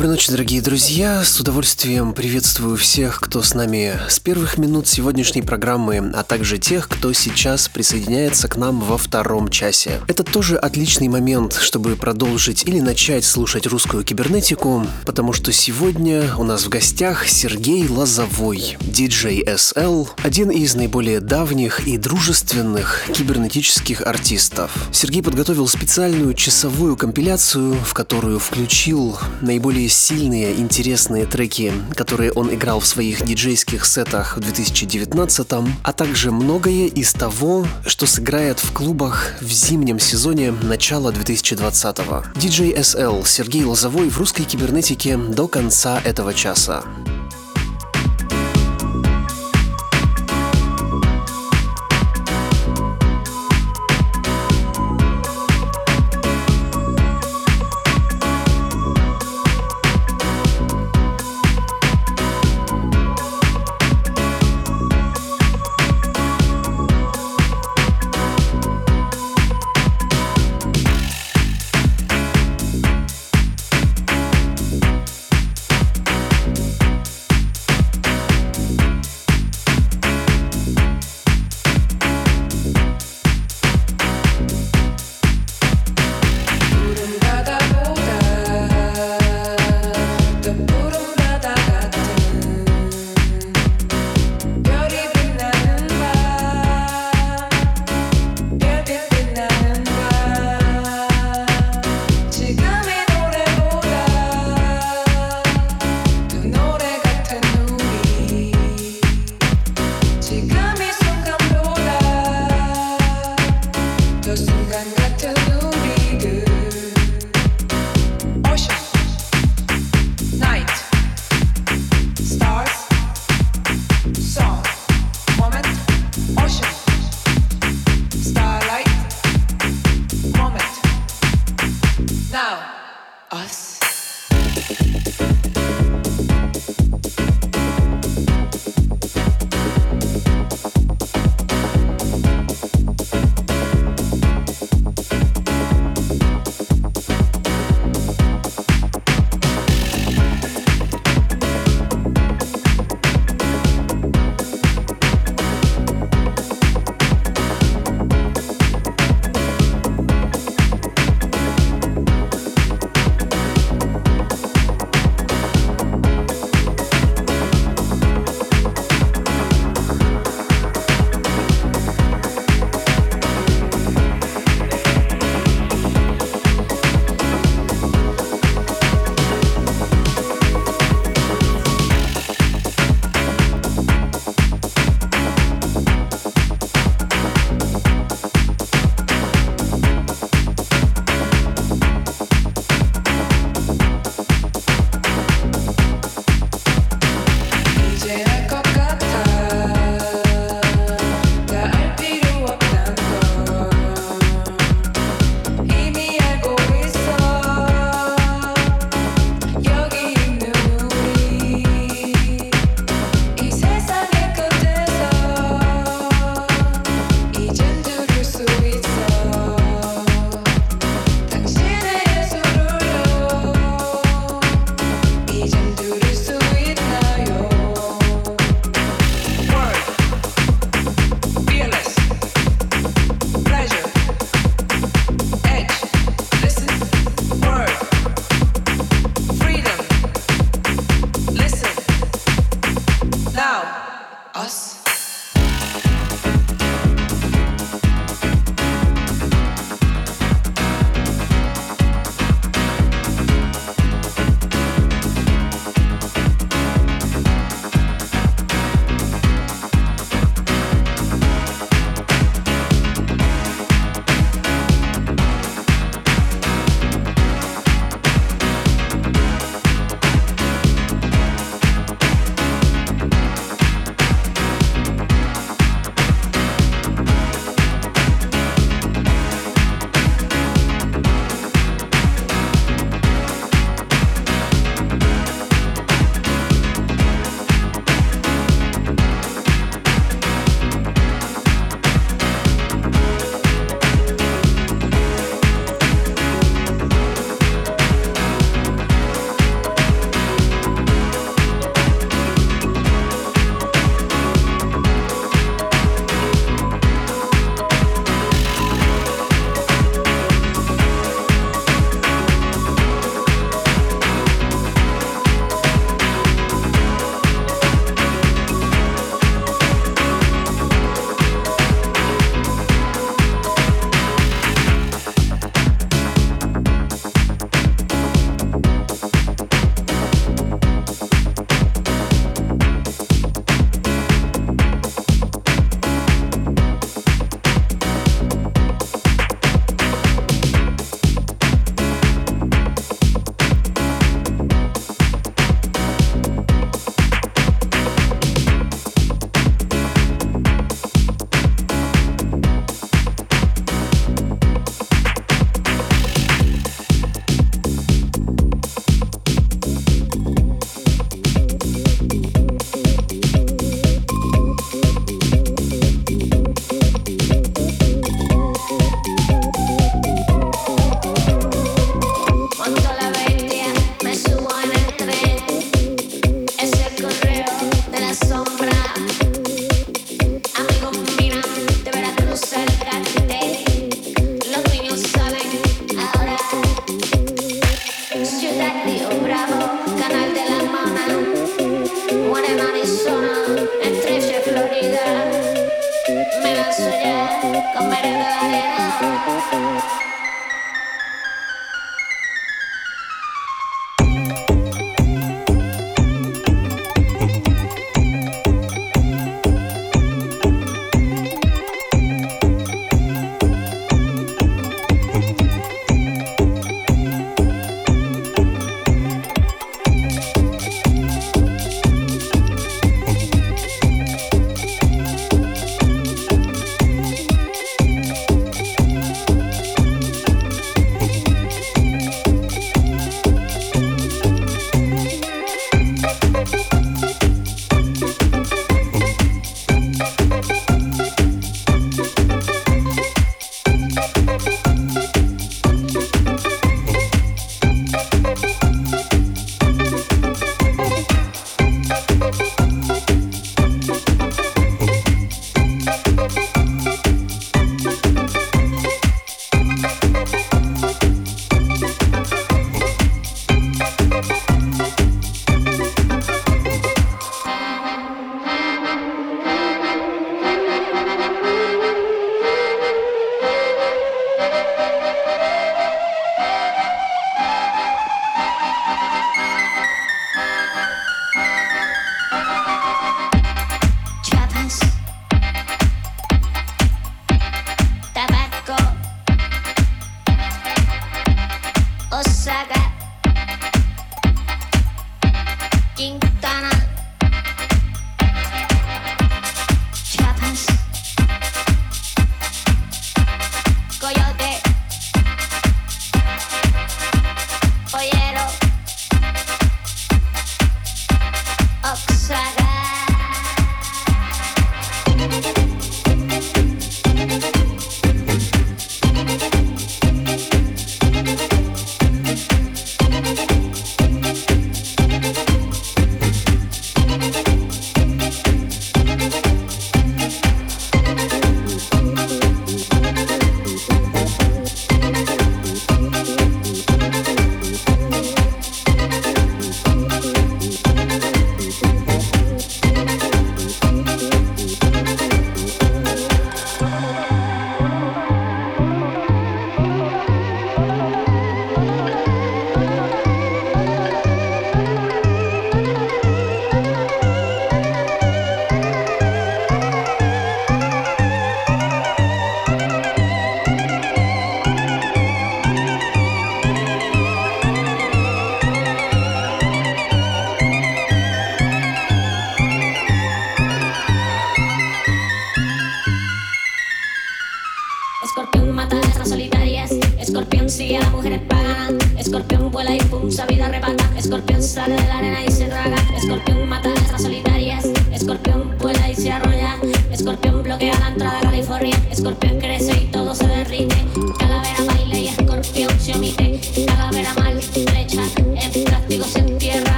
Доброй ночи, дорогие друзья. С удовольствием приветствую всех, кто с нами с первых минут сегодняшней программы, а также тех, кто сейчас присоединяется к нам во втором часе. Это тоже отличный момент, чтобы продолжить или начать слушать русскую кибернетику, потому что сегодня у нас в гостях Сергей Лозовой, DJ SL, один из наиболее давних и дружественных кибернетических артистов. Сергей подготовил специальную часовую компиляцию, в которую включил наиболее сильные, интересные треки, которые он играл в своих диджейских сетах в 2019, а также многое из того, что сыграет в клубах в зимнем сезоне начала 2020. DJ SL Сергей Лозовой в русской кибернетике до конца этого часа.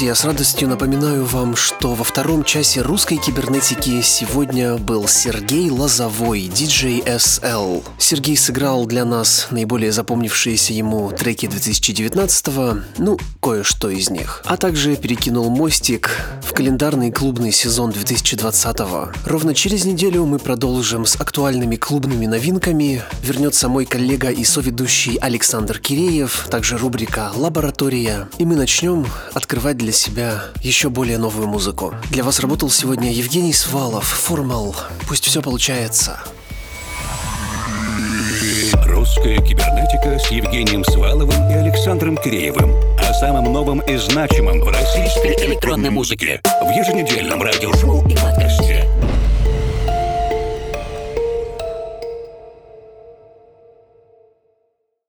Друзья, с радостью напоминаю вам, что во втором часе русской кибернетики сегодня был Сергей Лозовой, DJ SL. Сергей сыграл для нас наиболее запомнившиеся ему треки 2019-го, ну, кое-что из них. А также перекинул мостик календарный клубный сезон 2020-го. Ровно через неделю мы продолжим с актуальными клубными новинками. Вернется мой коллега и соведущий Александр Киреев, также рубрика «Лаборатория». И мы начнем открывать для себя еще более новую музыку. Для вас работал сегодня Евгений Свалов, Формал. Пусть все получается. Русская кибернетика с Евгением Сваловым и Александром Киреевым. О самом новом и значимом в российской электронной музыке. В еженедельном радиошоу и подкасте.